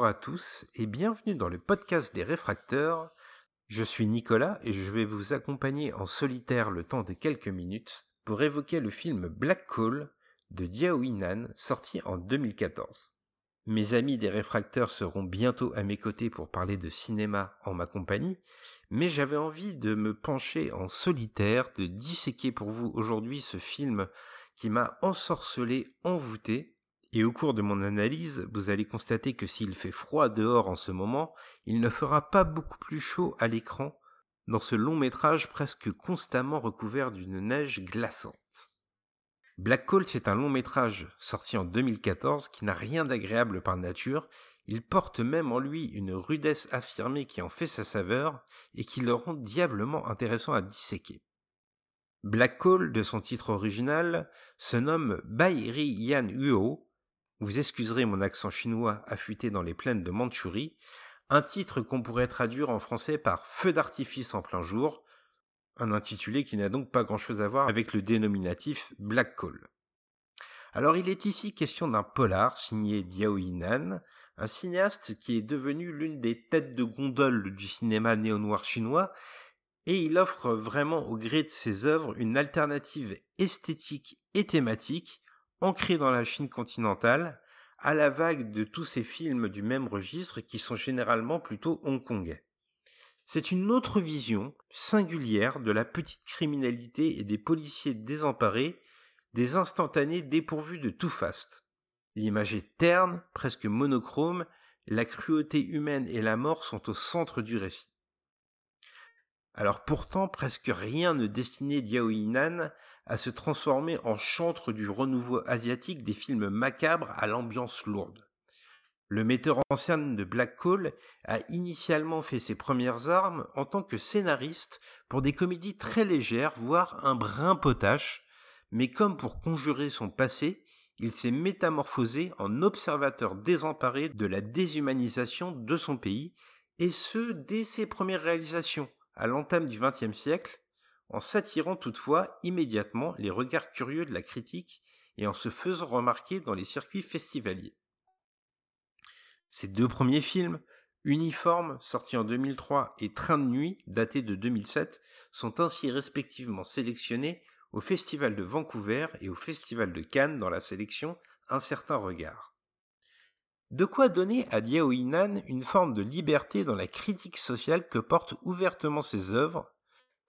Bonjour à tous et bienvenue dans le podcast des réfracteurs. Je suis Nicolas et je vais vous accompagner en solitaire le temps de quelques minutes pour évoquer le film Black Call de Diao Inan sorti en 2014. Mes amis des réfracteurs seront bientôt à mes côtés pour parler de cinéma en ma compagnie, mais j'avais envie de me pencher en solitaire, de disséquer pour vous aujourd'hui ce film qui m'a ensorcelé, envoûté, et au cours de mon analyse, vous allez constater que s'il fait froid dehors en ce moment, il ne fera pas beaucoup plus chaud à l'écran dans ce long métrage presque constamment recouvert d'une neige glaçante. Black Call, c'est un long métrage sorti en 2014 qui n'a rien d'agréable par nature, il porte même en lui une rudesse affirmée qui en fait sa saveur et qui le rend diablement intéressant à disséquer. Black Call, de son titre original, se nomme Bai Ri Yan Uo, vous excuserez mon accent chinois affûté dans les plaines de Mandchourie, un titre qu'on pourrait traduire en français par Feu d'artifice en plein jour, un intitulé qui n'a donc pas grand-chose à voir avec le dénominatif Black Call. Alors il est ici question d'un polar signé Diao Yinan, un cinéaste qui est devenu l'une des têtes de gondole du cinéma néo-noir chinois, et il offre vraiment au gré de ses œuvres une alternative esthétique et thématique ancré dans la Chine continentale, à la vague de tous ces films du même registre qui sont généralement plutôt hongkongais. C'est une autre vision singulière de la petite criminalité et des policiers désemparés, des instantanés dépourvus de tout faste. L'image est terne, presque monochrome, la cruauté humaine et la mort sont au centre du récit. Alors pourtant, presque rien ne destinait Diao Yinan à se transformer en chantre du renouveau asiatique des films macabres à l'ambiance lourde. Le metteur en scène de Black Call a initialement fait ses premières armes en tant que scénariste pour des comédies très légères, voire un brin potache, mais comme pour conjurer son passé, il s'est métamorphosé en observateur désemparé de la déshumanisation de son pays, et ce dès ses premières réalisations, à l'entame du XXe siècle, en s'attirant toutefois immédiatement les regards curieux de la critique et en se faisant remarquer dans les circuits festivaliers. Ces deux premiers films, Uniforme, sorti en 2003, et Train de nuit, daté de 2007, sont ainsi respectivement sélectionnés au Festival de Vancouver et au Festival de Cannes dans la sélection Un certain regard. De quoi donner à Diao Inan une forme de liberté dans la critique sociale que portent ouvertement ses œuvres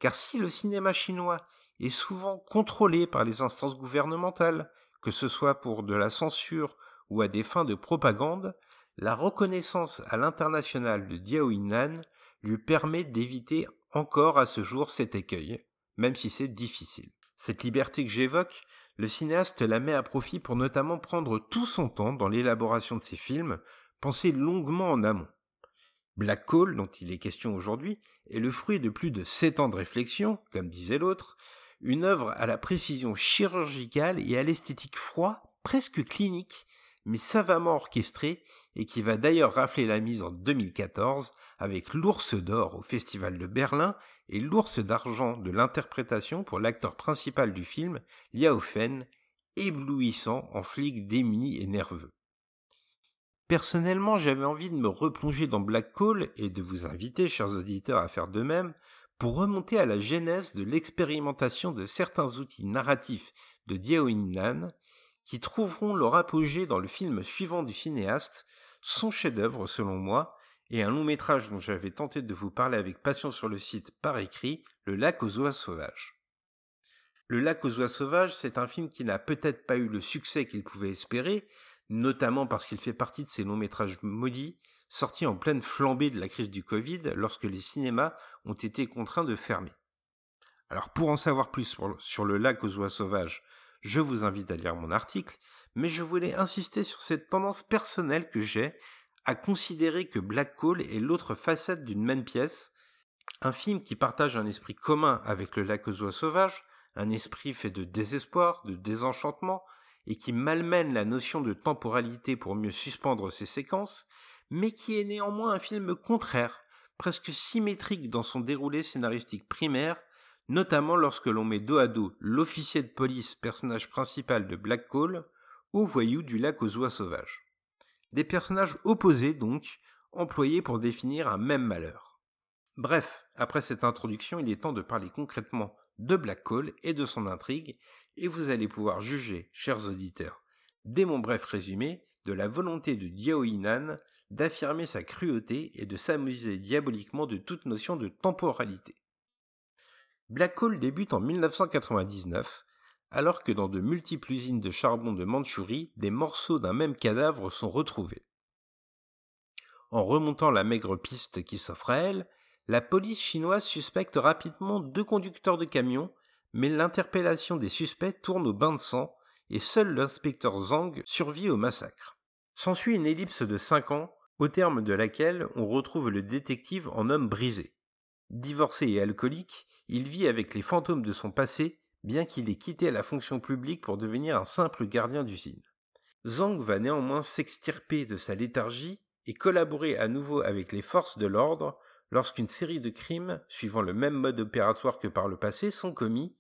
car si le cinéma chinois est souvent contrôlé par les instances gouvernementales, que ce soit pour de la censure ou à des fins de propagande, la reconnaissance à l'international de Diao Yinan lui permet d'éviter encore à ce jour cet écueil, même si c'est difficile. Cette liberté que j'évoque, le cinéaste la met à profit pour notamment prendre tout son temps dans l'élaboration de ses films, penser longuement en amont. Black Call, dont il est question aujourd'hui, est le fruit de plus de sept ans de réflexion, comme disait l'autre, une œuvre à la précision chirurgicale et à l'esthétique froid, presque clinique, mais savamment orchestrée, et qui va d'ailleurs rafler la mise en 2014 avec l'ours d'or au Festival de Berlin et l'ours d'argent de l'interprétation pour l'acteur principal du film, Liao Fen, éblouissant en flic démuni et nerveux. Personnellement, j'avais envie de me replonger dans Black Call et de vous inviter, chers auditeurs, à faire de même pour remonter à la genèse de l'expérimentation de certains outils narratifs de Diao Nan qui trouveront leur apogée dans le film suivant du cinéaste, son chef-d'œuvre selon moi, et un long métrage dont j'avais tenté de vous parler avec passion sur le site par écrit, Le lac aux oies sauvages. Le lac aux oies sauvages, c'est un film qui n'a peut-être pas eu le succès qu'il pouvait espérer, notamment parce qu'il fait partie de ces longs métrages maudits, sortis en pleine flambée de la crise du Covid lorsque les cinémas ont été contraints de fermer. Alors pour en savoir plus sur le lac aux oies sauvages, je vous invite à lire mon article, mais je voulais insister sur cette tendance personnelle que j'ai à considérer que Black Call est l'autre facette d'une même pièce, un film qui partage un esprit commun avec le lac aux oies sauvages, un esprit fait de désespoir, de désenchantement, et qui malmène la notion de temporalité pour mieux suspendre ses séquences, mais qui est néanmoins un film contraire, presque symétrique dans son déroulé scénaristique primaire, notamment lorsque l'on met dos à dos l'officier de police, personnage principal de Black Call, au voyou du lac aux oies sauvages. Des personnages opposés donc, employés pour définir un même malheur. Bref, après cette introduction, il est temps de parler concrètement de Black Call et de son intrigue, et vous allez pouvoir juger, chers auditeurs, dès mon bref résumé, de la volonté de Diao Inan d'affirmer sa cruauté et de s'amuser diaboliquement de toute notion de temporalité. Black Hole débute en 1999, alors que dans de multiples usines de charbon de Mandchourie, des morceaux d'un même cadavre sont retrouvés. En remontant la maigre piste qui s'offre à elle, la police chinoise suspecte rapidement deux conducteurs de camions, mais l'interpellation des suspects tourne au bain de sang et seul l'inspecteur Zhang survit au massacre. S'ensuit une ellipse de cinq ans, au terme de laquelle on retrouve le détective en homme brisé. Divorcé et alcoolique, il vit avec les fantômes de son passé, bien qu'il ait quitté la fonction publique pour devenir un simple gardien d'usine. Zhang va néanmoins s'extirper de sa léthargie et collaborer à nouveau avec les forces de l'ordre lorsqu'une série de crimes, suivant le même mode opératoire que par le passé, sont commis,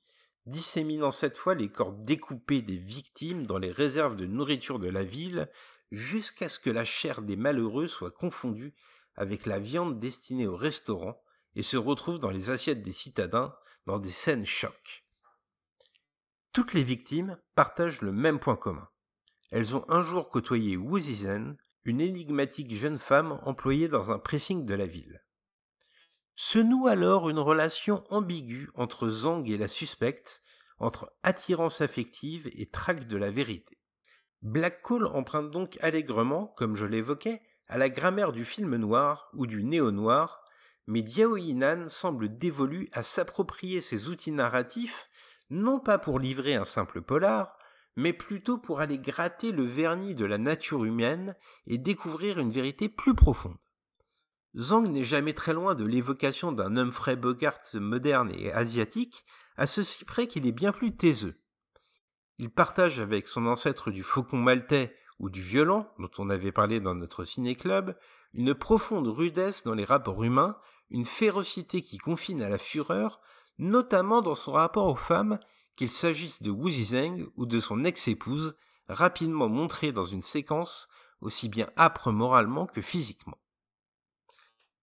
disséminant cette fois les corps découpés des victimes dans les réserves de nourriture de la ville, jusqu'à ce que la chair des malheureux soit confondue avec la viande destinée au restaurant et se retrouve dans les assiettes des citadins dans des scènes chocs. Toutes les victimes partagent le même point commun. Elles ont un jour côtoyé Wu Zizhen, une énigmatique jeune femme employée dans un pressing de la ville. Se noue alors une relation ambiguë entre Zhang et la suspecte, entre attirance affective et traque de la vérité. Black Call emprunte donc allègrement, comme je l'évoquais, à la grammaire du film noir ou du néo-noir, mais Diao Yinan semble dévolu à s'approprier ces outils narratifs, non pas pour livrer un simple polar, mais plutôt pour aller gratter le vernis de la nature humaine et découvrir une vérité plus profonde. Zhang n'est jamais très loin de l'évocation d'un Humphrey Bogart moderne et asiatique, à ceci près qu'il est bien plus taiseux. Il partage avec son ancêtre du faucon maltais ou du violent, dont on avait parlé dans notre ciné-club, une profonde rudesse dans les rapports humains, une férocité qui confine à la fureur, notamment dans son rapport aux femmes, qu'il s'agisse de Wu Zizeng ou de son ex-épouse, rapidement montrée dans une séquence aussi bien âpre moralement que physiquement.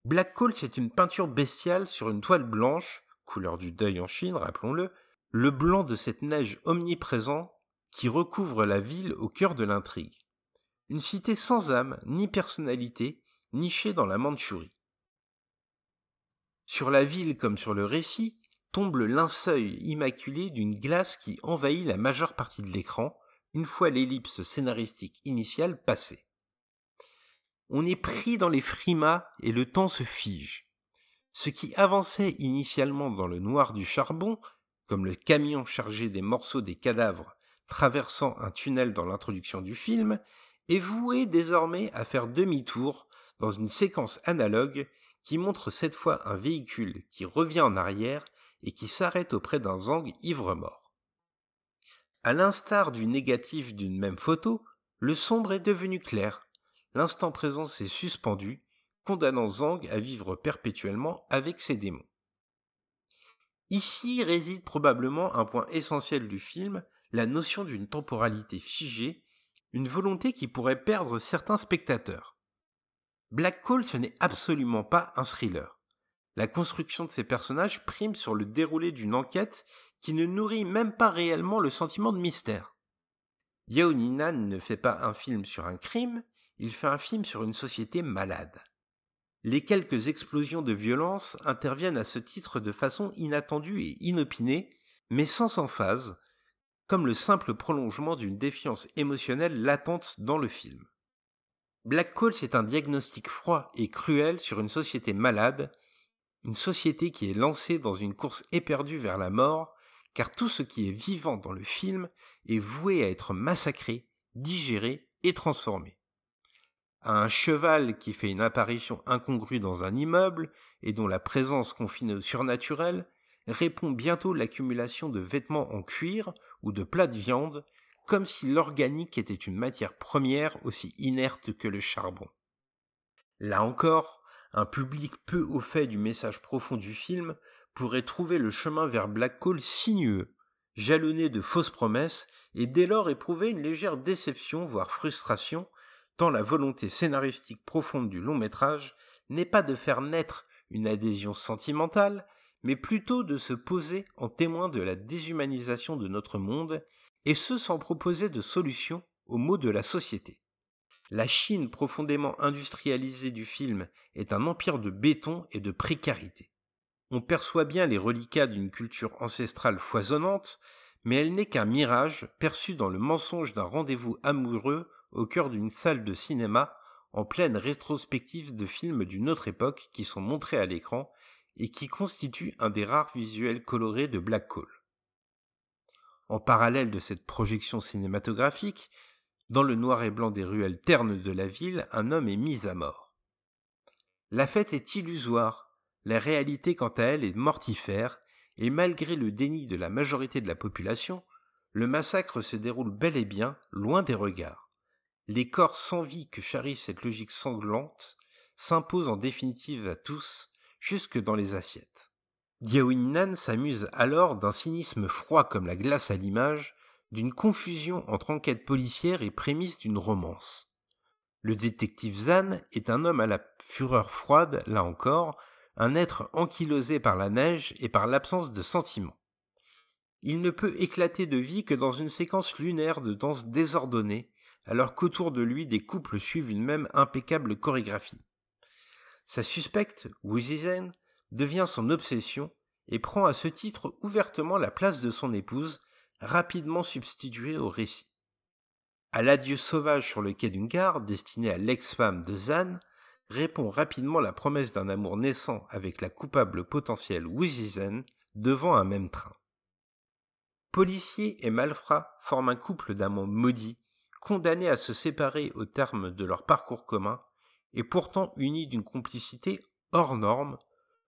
Black Coal, c'est une peinture bestiale sur une toile blanche, couleur du deuil en Chine, rappelons-le, le blanc de cette neige omniprésent qui recouvre la ville au cœur de l'intrigue. Une cité sans âme ni personnalité, nichée dans la Mandchourie. Sur la ville comme sur le récit, tombe le immaculé d'une glace qui envahit la majeure partie de l'écran, une fois l'ellipse scénaristique initiale passée on est pris dans les frimas et le temps se fige. Ce qui avançait initialement dans le noir du charbon, comme le camion chargé des morceaux des cadavres traversant un tunnel dans l'introduction du film, est voué désormais à faire demi-tour dans une séquence analogue qui montre cette fois un véhicule qui revient en arrière et qui s'arrête auprès d'un Zang ivre-mort. À l'instar du négatif d'une même photo, le sombre est devenu clair, l'instant présent s'est suspendu, condamnant Zhang à vivre perpétuellement avec ses démons. Ici réside probablement un point essentiel du film, la notion d'une temporalité figée, une volonté qui pourrait perdre certains spectateurs. Black Call ce n'est absolument pas un thriller. La construction de ces personnages prime sur le déroulé d'une enquête qui ne nourrit même pas réellement le sentiment de mystère. Yao Ninan ne fait pas un film sur un crime, il fait un film sur une société malade. Les quelques explosions de violence interviennent à ce titre de façon inattendue et inopinée, mais sans emphase, comme le simple prolongement d'une défiance émotionnelle latente dans le film. Black Call, c'est un diagnostic froid et cruel sur une société malade, une société qui est lancée dans une course éperdue vers la mort, car tout ce qui est vivant dans le film est voué à être massacré, digéré et transformé un cheval qui fait une apparition incongrue dans un immeuble et dont la présence confine au surnaturel, répond bientôt l'accumulation de vêtements en cuir ou de plats de viande, comme si l'organique était une matière première aussi inerte que le charbon. Là encore, un public peu au fait du message profond du film pourrait trouver le chemin vers Black Hole sinueux, jalonné de fausses promesses, et dès lors éprouver une légère déception, voire frustration, tant la volonté scénaristique profonde du long métrage n'est pas de faire naître une adhésion sentimentale, mais plutôt de se poser en témoin de la déshumanisation de notre monde, et ce sans proposer de solution aux maux de la société. La Chine profondément industrialisée du film est un empire de béton et de précarité. On perçoit bien les reliquats d'une culture ancestrale foisonnante, mais elle n'est qu'un mirage perçu dans le mensonge d'un rendez-vous amoureux au cœur d'une salle de cinéma en pleine rétrospective de films d'une autre époque qui sont montrés à l'écran et qui constituent un des rares visuels colorés de Black Hole. En parallèle de cette projection cinématographique, dans le noir et blanc des ruelles ternes de la ville, un homme est mis à mort. La fête est illusoire, la réalité quant à elle est mortifère, et malgré le déni de la majorité de la population, le massacre se déroule bel et bien loin des regards. Les corps sans vie que charrie cette logique sanglante s'imposent en définitive à tous, jusque dans les assiettes. Diaoinan s'amuse alors d'un cynisme froid comme la glace à l'image, d'une confusion entre enquête policière et prémisse d'une romance. Le détective Zan est un homme à la fureur froide, là encore, un être ankylosé par la neige et par l'absence de sentiments. Il ne peut éclater de vie que dans une séquence lunaire de danse désordonnée, alors qu'autour de lui des couples suivent une même impeccable chorégraphie. Sa suspecte, Wuzizen, devient son obsession et prend à ce titre ouvertement la place de son épouse, rapidement substitué au récit. À l'adieu sauvage sur le quai d'une gare, destiné à l'ex-femme de Zan, répond rapidement la promesse d'un amour naissant avec la coupable potentielle Wizizen devant un même train. Policier et malfrat forment un couple d'amants maudits, condamnés à se séparer au terme de leur parcours commun, et pourtant unis d'une complicité hors norme,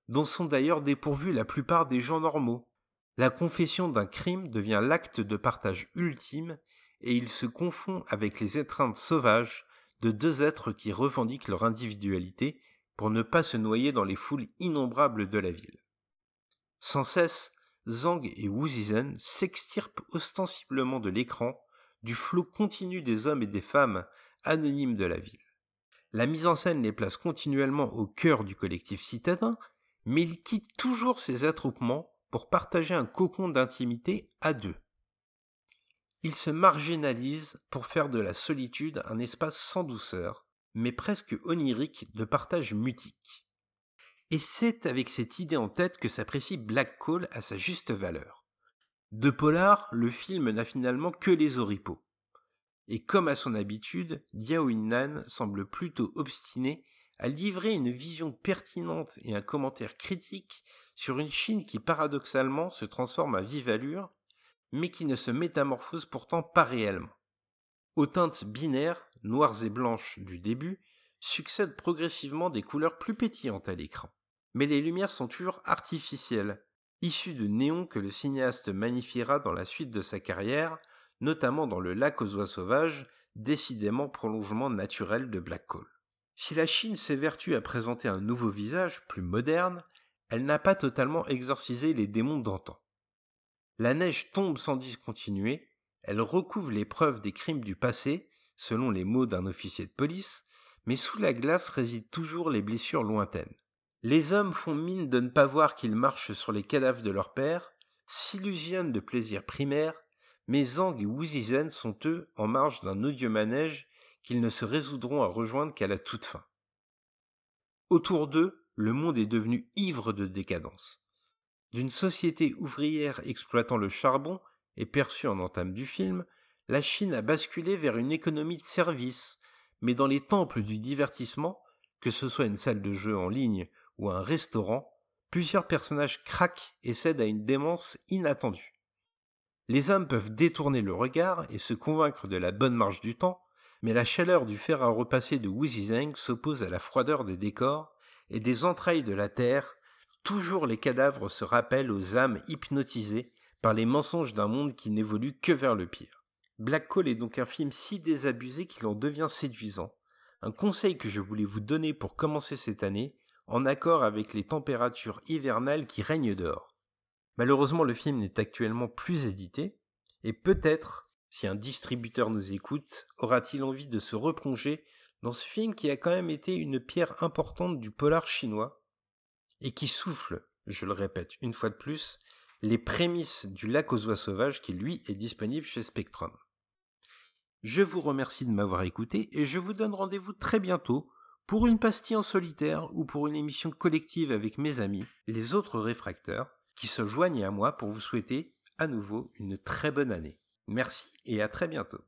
dont sont d'ailleurs dépourvus la plupart des gens normaux, la confession d'un crime devient l'acte de partage ultime et il se confond avec les étreintes sauvages de deux êtres qui revendiquent leur individualité pour ne pas se noyer dans les foules innombrables de la ville. Sans cesse, Zhang et Wuzizen s'extirpent ostensiblement de l'écran, du flot continu des hommes et des femmes anonymes de la ville. La mise en scène les place continuellement au cœur du collectif citadin, mais ils quittent toujours ces attroupements pour partager un cocon d'intimité à deux. Ils se marginalisent pour faire de la solitude un espace sans douceur, mais presque onirique de partage mutique. Et c'est avec cette idée en tête que s'apprécie Black Call à sa juste valeur. De polar, le film n'a finalement que les oripeaux. Et comme à son habitude, Diao Nan semble plutôt obstiné à livrer une vision pertinente et un commentaire critique sur une Chine qui paradoxalement se transforme à vive allure, mais qui ne se métamorphose pourtant pas réellement. Aux teintes binaires, noires et blanches du début, succèdent progressivement des couleurs plus pétillantes à l'écran. Mais les lumières sont toujours artificielles, issues de néons que le cinéaste magnifiera dans la suite de sa carrière, notamment dans Le lac aux oies sauvages, décidément prolongement naturel de Black Hole. Si la Chine s'évertue à présenter un nouveau visage, plus moderne, elle n'a pas totalement exorcisé les démons d'antan. La neige tombe sans discontinuer, elle recouvre les preuves des crimes du passé, selon les mots d'un officier de police, mais sous la glace résident toujours les blessures lointaines. Les hommes font mine de ne pas voir qu'ils marchent sur les cadavres de leur père, s'illusionnent de plaisirs primaires, mais Zhang et Wuzizen sont eux en marge d'un odieux manège qu'ils ne se résoudront à rejoindre qu'à la toute fin. Autour d'eux, le monde est devenu ivre de décadence. D'une société ouvrière exploitant le charbon et perçue en entame du film, la Chine a basculé vers une économie de service, mais dans les temples du divertissement, que ce soit une salle de jeu en ligne ou un restaurant, plusieurs personnages craquent et cèdent à une démence inattendue. Les hommes peuvent détourner le regard et se convaincre de la bonne marche du temps, mais la chaleur du fer à repasser de Zheng s'oppose à la froideur des décors, et des entrailles de la terre, toujours les cadavres se rappellent aux âmes hypnotisées par les mensonges d'un monde qui n'évolue que vers le pire. Black Hole est donc un film si désabusé qu'il en devient séduisant. Un conseil que je voulais vous donner pour commencer cette année, en accord avec les températures hivernales qui règnent dehors. Malheureusement, le film n'est actuellement plus édité, et peut-être si un distributeur nous écoute, aura-t-il envie de se replonger Dans ce film qui a quand même été une pierre importante du polar chinois et qui souffle, je le répète une fois de plus, les prémices du lac aux oies sauvages qui lui est disponible chez Spectrum. Je vous remercie de m'avoir écouté et je vous donne rendez-vous très bientôt pour une pastille en solitaire ou pour une émission collective avec mes amis, les autres réfracteurs, qui se joignent à moi pour vous souhaiter à nouveau une très bonne année. Merci et à très bientôt.